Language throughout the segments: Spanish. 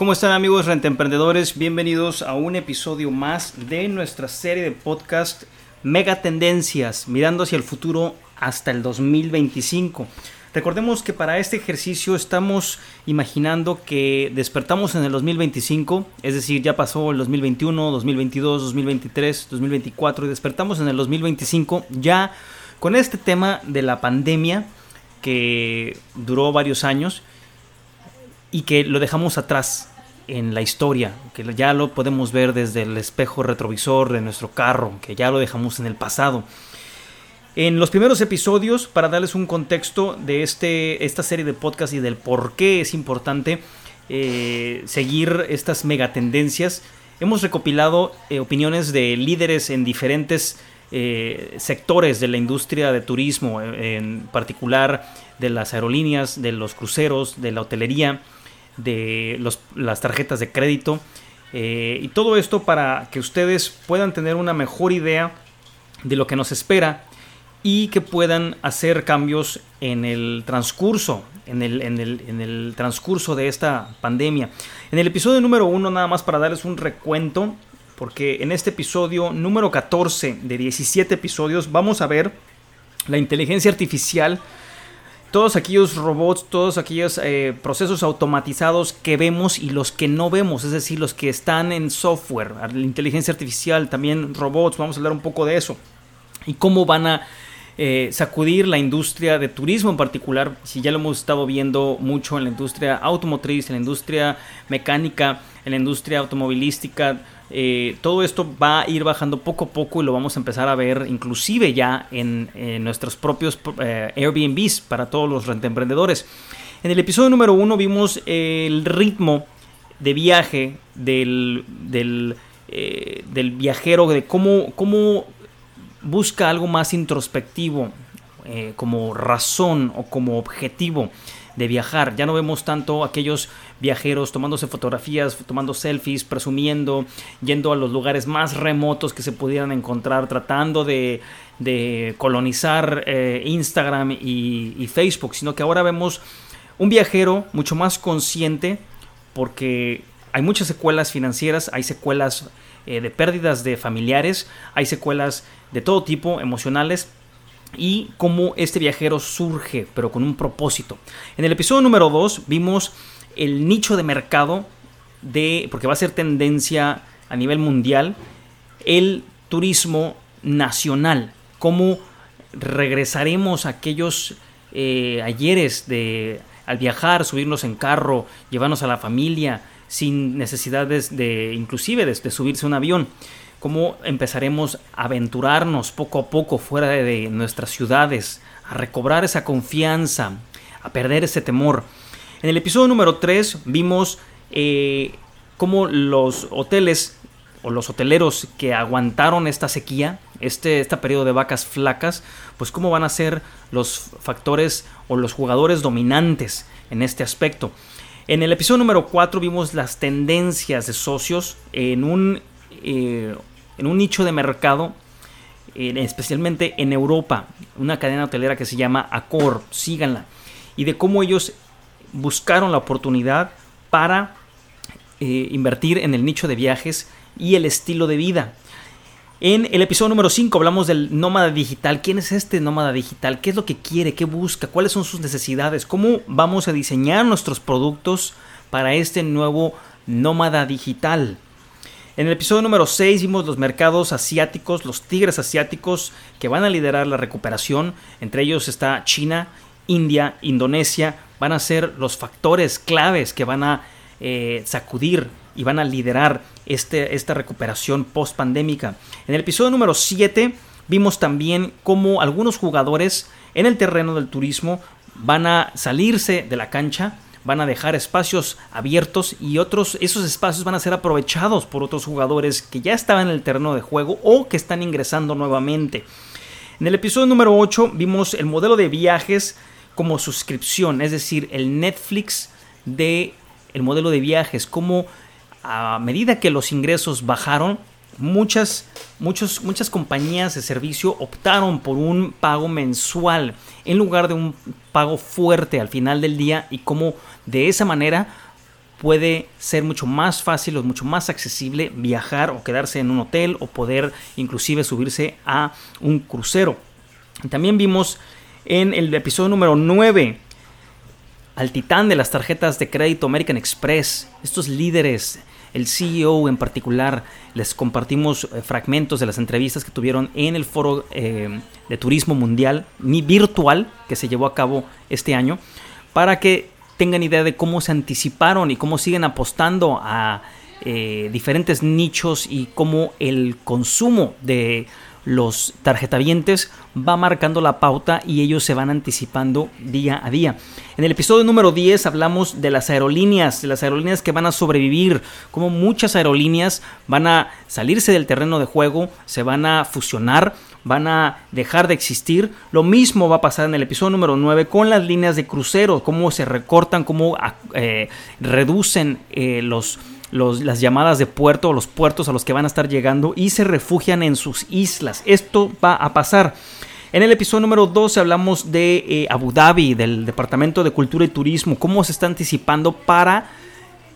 ¿Cómo están amigos rentemprendedores? Bienvenidos a un episodio más de nuestra serie de podcast Mega Tendencias, mirando hacia el futuro hasta el 2025. Recordemos que para este ejercicio estamos imaginando que despertamos en el 2025, es decir, ya pasó el 2021, 2022, 2023, 2024 y despertamos en el 2025 ya con este tema de la pandemia que duró varios años y que lo dejamos atrás en la historia, que ya lo podemos ver desde el espejo retrovisor de nuestro carro, que ya lo dejamos en el pasado. En los primeros episodios, para darles un contexto de este, esta serie de podcast y del por qué es importante eh, seguir estas megatendencias, hemos recopilado eh, opiniones de líderes en diferentes eh, sectores de la industria de turismo, en particular de las aerolíneas, de los cruceros, de la hotelería, de las tarjetas de crédito. Eh, y todo esto para que ustedes puedan tener una mejor idea de lo que nos espera y que puedan hacer cambios en el transcurso, en el, en el, transcurso de esta pandemia. En el episodio número uno, nada más para darles un recuento, porque en este episodio número 14 de 17 episodios vamos a ver la inteligencia artificial todos aquellos robots, todos aquellos eh, procesos automatizados que vemos y los que no vemos, es decir, los que están en software, la inteligencia artificial, también robots, vamos a hablar un poco de eso. Y cómo van a eh, sacudir la industria de turismo en particular, si ya lo hemos estado viendo mucho en la industria automotriz, en la industria mecánica, en la industria automovilística, eh, todo esto va a ir bajando poco a poco y lo vamos a empezar a ver inclusive ya en, nuestros propios eh, Airbnbs para todos los rentemprendedores. En el episodio número uno vimos el ritmo de viaje del, del, eh, viajero, de cómo, cómo, busca algo más introspectivo, como razón o como objetivo de viajar. Ya no vemos tanto aquellos viajeros tomándose fotografías, tomando selfies, presumiendo, yendo a los lugares más remotos que se pudieran encontrar, tratando de, colonizar eh, Instagram y, Facebook, sino que ahora vemos un viajero mucho más consciente porque hay muchas secuelas financieras, hay secuelas eh, de pérdidas de familiares, hay secuelas de todo tipo, emocionales, y cómo este viajero surge, pero con un propósito. En el episodio número 2 vimos el nicho de mercado de, porque va a ser tendencia a nivel mundial, el turismo nacional, cómo regresaremos a aquellos eh, ayeres de al viajar, subirnos en carro, llevarnos a la familia, sin necesidades de, inclusive de, subirse a un avión cómo empezaremos a aventurarnos poco a poco fuera de nuestras ciudades, a recobrar esa confianza, a perder ese temor. En el episodio número 3 vimos eh, cómo los hoteles o los hoteleros que aguantaron esta sequía, este, este periodo de vacas flacas, pues cómo van a ser los factores o los jugadores dominantes en este aspecto. En el episodio número 4 vimos las tendencias de socios en un eh, en un nicho de mercado, especialmente en Europa, una cadena hotelera que se llama Accor, síganla, y de cómo ellos buscaron la oportunidad para eh, invertir en el nicho de viajes y el estilo de vida. En el episodio número 5 hablamos del nómada digital. ¿Quién es este nómada digital? ¿Qué es lo que quiere? ¿Qué busca? ¿Cuáles son sus necesidades? ¿Cómo vamos a diseñar nuestros productos para este nuevo nómada digital? En el episodio número 6 vimos los mercados asiáticos, los tigres asiáticos que van a liderar la recuperación. Entre ellos está China, India, Indonesia. Van a ser los factores claves que van a eh, sacudir y van a liderar este, esta recuperación post pandémica. En el episodio número 7 vimos también cómo algunos jugadores en el terreno del turismo van a salirse de la cancha van a dejar espacios abiertos y otros, esos espacios van a ser aprovechados por otros jugadores que ya estaban en el terreno de juego o que están ingresando nuevamente. En el episodio número 8 vimos el modelo de viajes como suscripción, es decir, el Netflix de el modelo de viajes, como a medida que los ingresos bajaron, muchas, muchos, muchas compañías de servicio optaron por un pago mensual en lugar de un pago fuerte al final del día y como de esa manera puede ser mucho más fácil o mucho más accesible viajar o quedarse en un hotel o poder inclusive subirse a un crucero. También vimos en el episodio número 9 al titán de las tarjetas de crédito American Express, estos líderes el CEO en particular, les compartimos eh, fragmentos de las entrevistas que tuvieron en el foro eh, de turismo mundial, ni virtual, que se llevó a cabo este año, para que tengan idea de cómo se anticiparon y cómo siguen apostando a eh, diferentes nichos y cómo el consumo de los tarjetavientes va marcando la pauta y ellos se van anticipando día a día. En el episodio número 10 hablamos de las aerolíneas, de las aerolíneas que van a sobrevivir, como muchas aerolíneas van a salirse del terreno de juego, se van a fusionar, van a dejar de existir. Lo mismo va a pasar en el episodio número 9 con las líneas de crucero, cómo se recortan, cómo eh, reducen eh, los las llamadas de puerto o los puertos a los que van a estar llegando y se refugian en sus islas. Esto va a pasar. En el episodio número 12 hablamos de eh, Abu Dhabi, del Departamento de Cultura y Turismo, cómo se está anticipando para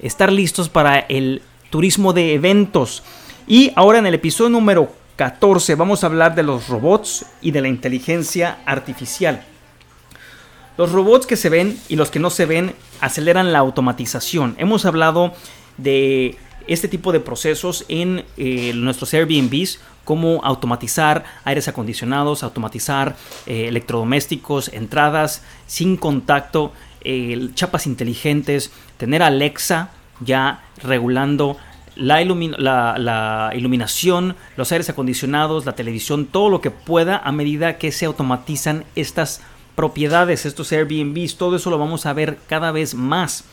estar listos para el turismo de eventos. Y ahora en el episodio número 14 vamos a hablar de los robots y de la inteligencia artificial. Los robots que se ven y los que no se ven aceleran la automatización. Hemos hablado de este tipo de procesos en eh, nuestros Airbnbs, como automatizar aires acondicionados, automatizar eh, electrodomésticos, entradas sin contacto, chapas inteligentes, tener Alexa ya regulando la, la, iluminación, los aires acondicionados, la televisión, todo lo que pueda a medida que se automatizan estas propiedades, estos Airbnbs, todo eso lo vamos a ver cada vez más.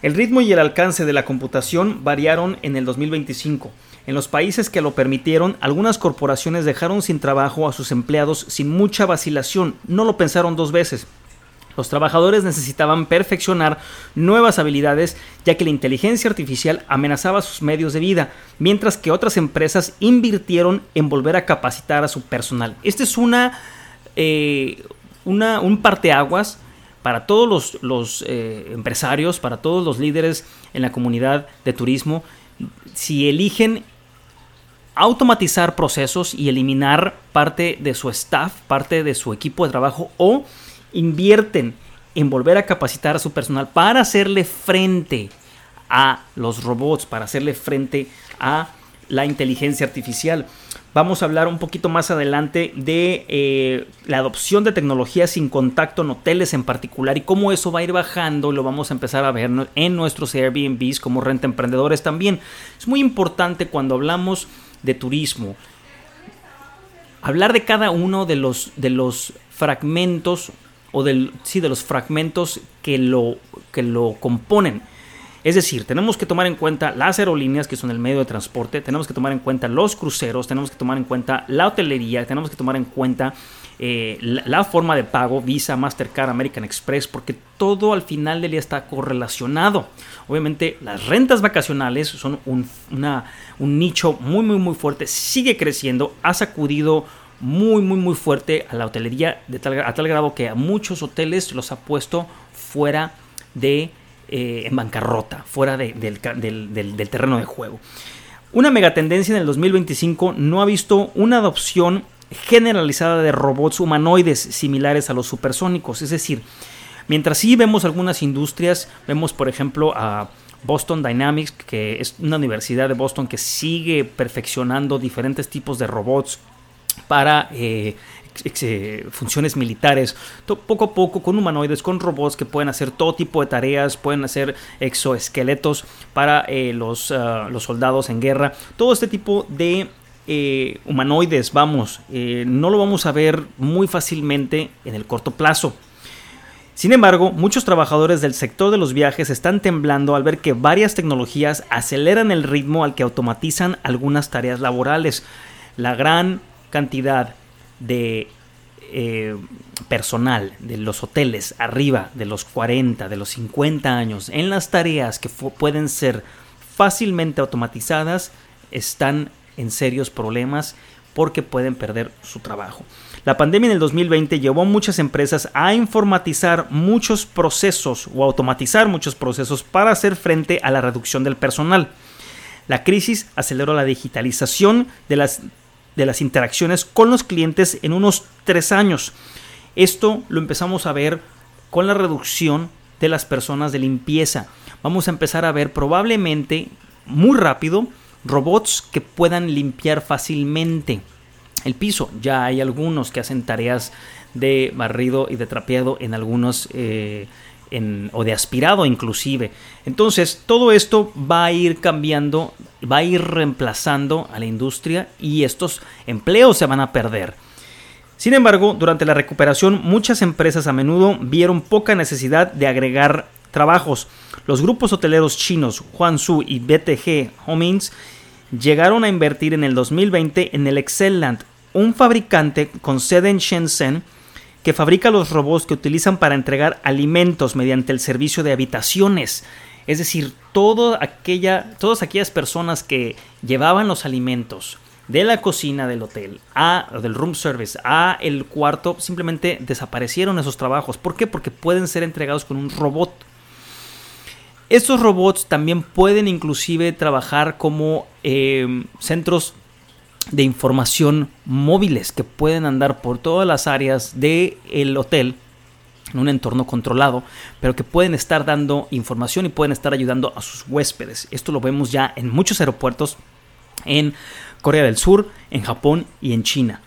El ritmo y el alcance de la computación variaron en el 2025. En los países que lo permitieron, algunas corporaciones dejaron sin trabajo a sus empleados sin mucha vacilación, no lo pensaron dos veces. Los trabajadores necesitaban perfeccionar nuevas habilidades ya que la inteligencia artificial amenazaba sus medios de vida, mientras que otras empresas invirtieron en volver a capacitar a su personal. Este es una, eh, una un parteaguas para todos los, eh, empresarios, para todos los líderes en la comunidad de turismo, si eligen automatizar procesos y eliminar parte de su staff, parte de su equipo de trabajo o invierten en volver a capacitar a su personal para hacerle frente a los robots, para hacerle frente a la inteligencia artificial. Vamos a hablar un poquito más adelante de eh, la adopción de tecnologías sin contacto en hoteles en particular y cómo eso va a ir bajando. Lo vamos a empezar a ver en nuestros Airbnbs como renta emprendedores también. Es muy importante cuando hablamos de turismo. Hablar de cada uno de los, de los fragmentos o del, sí, de los fragmentos que lo, que lo componen. Es decir, tenemos que tomar en cuenta las aerolíneas que son el medio de transporte, tenemos que tomar en cuenta los cruceros, tenemos que tomar en cuenta la hotelería, tenemos que tomar en cuenta eh, la, forma de pago, Visa, Mastercard, American Express, porque todo al final del día está correlacionado. Obviamente las rentas vacacionales son un, nicho muy, muy, muy fuerte, sigue creciendo, ha sacudido muy, muy, muy fuerte a la hotelería de a tal grado que a muchos hoteles los ha puesto fuera de eh, en bancarrota, fuera del, terreno de juego. Una megatendencia en el 2025 no ha visto una adopción generalizada de robots humanoides similares a los supersónicos. Es decir, mientras sí vemos algunas industrias, vemos por ejemplo a Boston Dynamics, que es una universidad de Boston que sigue perfeccionando diferentes tipos de robots para eh, eh, funciones militares, poco a poco con humanoides, con robots que pueden hacer todo tipo de tareas, pueden hacer exoesqueletos para eh, los, ah, los, soldados en guerra, todo este tipo de eh, humanoides, vamos, no lo vamos a ver muy fácilmente en el corto plazo. Sin embargo, muchos trabajadores del sector de los viajes están temblando al ver que varias tecnologías aceleran el ritmo al que automatizan algunas tareas laborales. La gran cantidad de eh, personal de los hoteles arriba de los 40, de los 50 años, en las tareas que pueden ser fácilmente automatizadas, están en serios problemas porque pueden perder su trabajo. La pandemia en el 2020 llevó a muchas empresas a informatizar muchos procesos o automatizar muchos procesos para hacer frente a la reducción del personal. La crisis aceleró la digitalización de las, de las interacciones con los clientes en unos tres años. Esto lo empezamos a ver con la reducción de las personas de limpieza. Vamos a empezar a ver probablemente muy rápido robots que puedan limpiar fácilmente el piso. Ya hay algunos que hacen tareas de barrido y de trapeado en algunos eh, o de aspirado inclusive. Entonces todo esto va a ir cambiando, va a ir reemplazando a la industria y estos empleos se van a perder. Sin embargo, durante la recuperación muchas empresas a menudo vieron poca necesidad de agregar trabajos. Los grupos hoteleros chinos Huangsu y BTG Homings llegaron a invertir en el 2020 en el Excelland, un fabricante con sede en Shenzhen que fabrica los robots que utilizan para entregar alimentos mediante el servicio de habitaciones. Es decir, aquella, todas aquellas personas que llevaban los alimentos de la cocina del hotel a del room service a el cuarto simplemente desaparecieron esos trabajos. ¿Por qué? Porque pueden ser entregados con un robot. Estos robots también pueden inclusive trabajar como eh, centros de información móviles que pueden andar por todas las áreas del hotel en un entorno controlado, pero que pueden estar dando información y pueden estar ayudando a sus huéspedes. Esto lo vemos ya en muchos aeropuertos en Corea del Sur, en Japón y en China.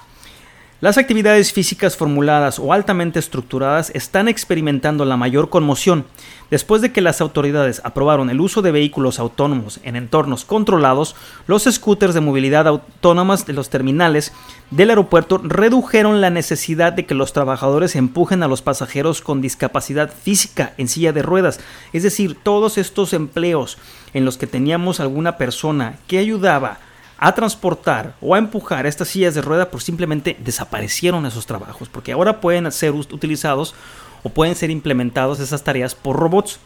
Las actividades físicas formuladas o altamente estructuradas están experimentando la mayor conmoción. Después de que las autoridades aprobaron el uso de vehículos autónomos en entornos controlados, los scooters de movilidad autónomas de los terminales del aeropuerto redujeron la necesidad de que los trabajadores empujen a los pasajeros con discapacidad física en silla de ruedas, es decir, todos estos empleos en los que teníamos alguna persona que ayudaba a transportar o a empujar estas sillas de rueda, pues simplemente desaparecieron esos trabajos, porque ahora pueden ser utilizados o pueden ser implementados esas tareas por robots.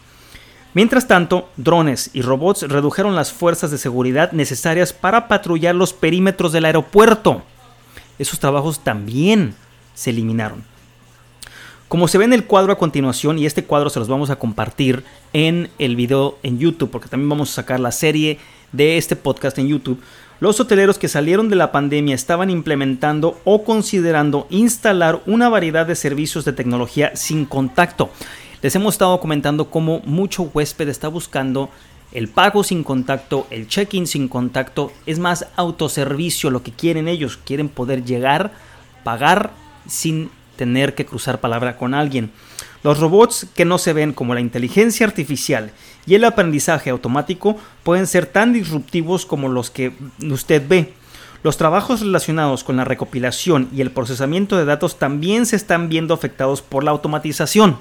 Mientras tanto, drones y robots redujeron las fuerzas de seguridad necesarias para patrullar los perímetros del aeropuerto. Esos trabajos también se eliminaron. Como se ve en el cuadro a continuación, y este cuadro se los vamos a compartir en el video en YouTube, porque también vamos a sacar la serie de este podcast en YouTube, los hoteleros que salieron de la pandemia estaban implementando o considerando instalar una variedad de servicios de tecnología sin contacto. Les hemos estado comentando cómo mucho huésped está buscando el pago sin contacto, el check-in sin contacto, es más autoservicio lo que quieren ellos, quieren poder llegar, pagar sin tener que cruzar palabra con alguien. Los robots que no se ven como la inteligencia artificial y el aprendizaje automático pueden ser tan disruptivos como los que usted ve. Los trabajos relacionados con la recopilación y el procesamiento de datos también se están viendo afectados por la automatización.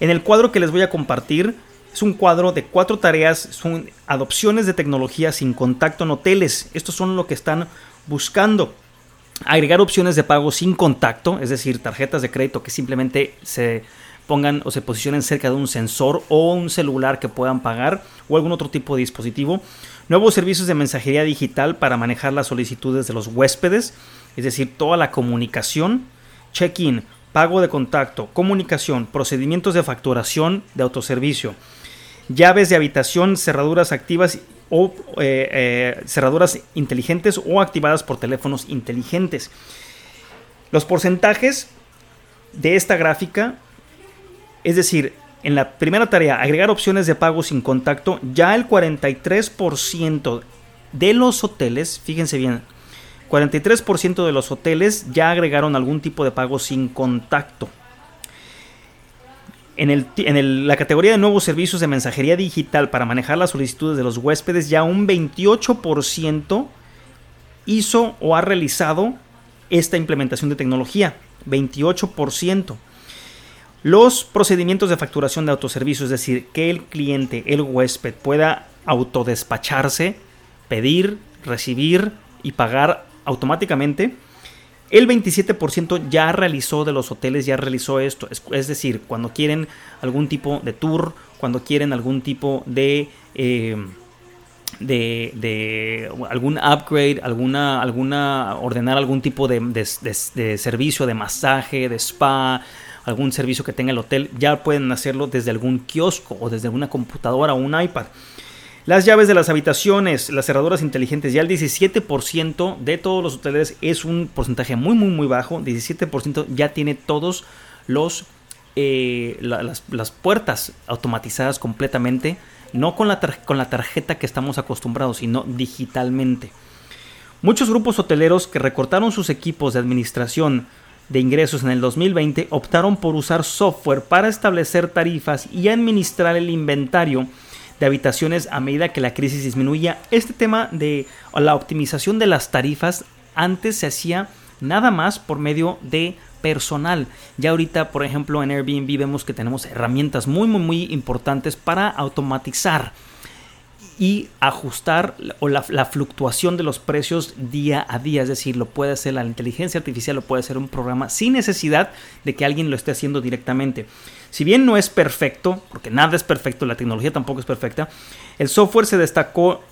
En el cuadro que les voy a compartir es un cuadro de cuatro tareas, son adopciones de tecnología sin contacto en hoteles. Estos son lo que están buscando. Agregar opciones de pago sin contacto, es decir, tarjetas de crédito que simplemente se pongan o se posicionen cerca de un sensor o un celular que puedan pagar o algún otro tipo de dispositivo. Nuevos servicios de mensajería digital para manejar las solicitudes de los huéspedes, es decir, toda la comunicación, check-in, pago de contacto, comunicación, procedimientos de facturación de autoservicio, llaves de habitación, cerraduras activas o eh, eh, cerraduras inteligentes o activadas por teléfonos inteligentes. Los porcentajes de esta gráfica es decir, en la primera tarea, agregar opciones de pago sin contacto, ya el 43% de los hoteles, fíjense bien, 43% de los hoteles ya agregaron algún tipo de pago sin contacto. En, en la categoría de nuevos servicios de mensajería digital para manejar las solicitudes de los huéspedes, ya un 28% hizo o ha realizado esta implementación de tecnología. 28%. Los procedimientos de facturación de autoservicio, es decir, que el cliente, el huésped, pueda autodespacharse, pedir, recibir y pagar automáticamente. El 27% ya realizó de los hoteles, ya realizó esto. Es, decir, cuando quieren algún tipo de tour, cuando quieren algún tipo de... Eh, de, algún upgrade, alguna, alguna, ordenar algún tipo de, de, servicio de masaje, de spa, algún servicio que tenga el hotel, ya pueden hacerlo desde algún kiosco o desde una computadora o un iPad. Las llaves de las habitaciones, las cerraduras inteligentes, ya el 17% de todos los hoteles es un porcentaje muy, muy, muy bajo. 17% ya tiene todos los eh, las, las, puertas automatizadas completamente no con la, con la tarjeta que estamos acostumbrados, sino digitalmente. Muchos grupos hoteleros que recortaron sus equipos de administración de ingresos en el 2020 optaron por usar software para establecer tarifas y administrar el inventario de habitaciones a medida que la crisis disminuía. Este tema de la optimización de las tarifas antes se hacía nada más por medio de personal. Ya ahorita, por ejemplo, en Airbnb vemos que tenemos herramientas muy, muy, muy importantes para automatizar y ajustar o la, fluctuación de los precios día a día. Es decir, lo puede hacer la inteligencia artificial, lo puede hacer un programa sin necesidad de que alguien lo esté haciendo directamente. Si bien no es perfecto, porque nada es perfecto, la tecnología tampoco es perfecta, el software se destacó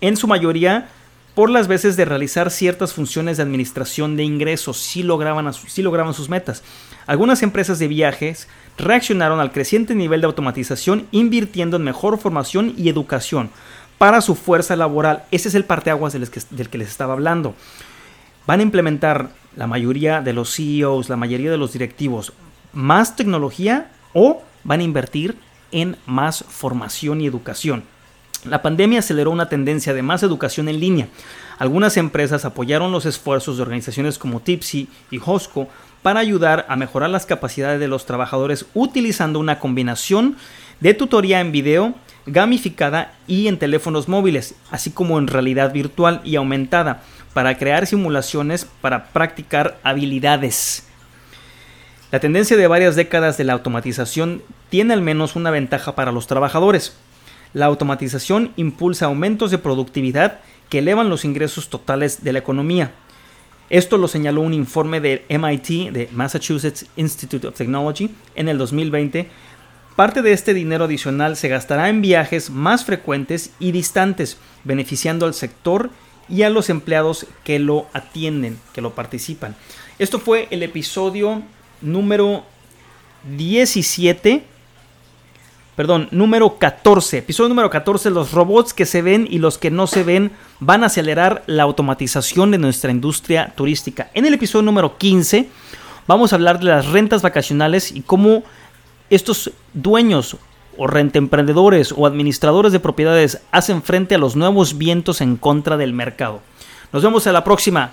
en su mayoría por las veces de realizar ciertas funciones de administración de ingresos, si lograban, si lograban sus metas. Algunas empresas de viajes reaccionaron al creciente nivel de automatización invirtiendo en mejor formación y educación para su fuerza laboral. Ese es el parteaguas del que, del que les estaba hablando. Van a implementar la mayoría de los CEOs, la mayoría de los directivos, más tecnología o van a invertir en más formación y educación. La pandemia aceleró una tendencia de más educación en línea. Algunas empresas apoyaron los esfuerzos de organizaciones como Tipsy y Hosco para ayudar a mejorar las capacidades de los trabajadores utilizando una combinación de tutoría en video, gamificada y en teléfonos móviles, así como en realidad virtual y aumentada, para crear simulaciones para practicar habilidades. La tendencia de varias décadas de la automatización tiene al menos una ventaja para los trabajadores. La automatización impulsa aumentos de productividad que elevan los ingresos totales de la economía. Esto lo señaló un informe del MIT, de Massachusetts Institute of Technology, en el 2020. Parte de este dinero adicional se gastará en viajes más frecuentes y distantes, beneficiando al sector y a los empleados que lo atienden, que lo participan. Esto fue el episodio número 17 perdón, número 14. Episodio número 14, los robots que se ven y los que no se ven van a acelerar la automatización de nuestra industria turística. En el episodio número 15 vamos a hablar de las rentas vacacionales y cómo estos dueños o rentemprendedores o administradores de propiedades hacen frente a los nuevos vientos en contra del mercado. Nos vemos en la próxima.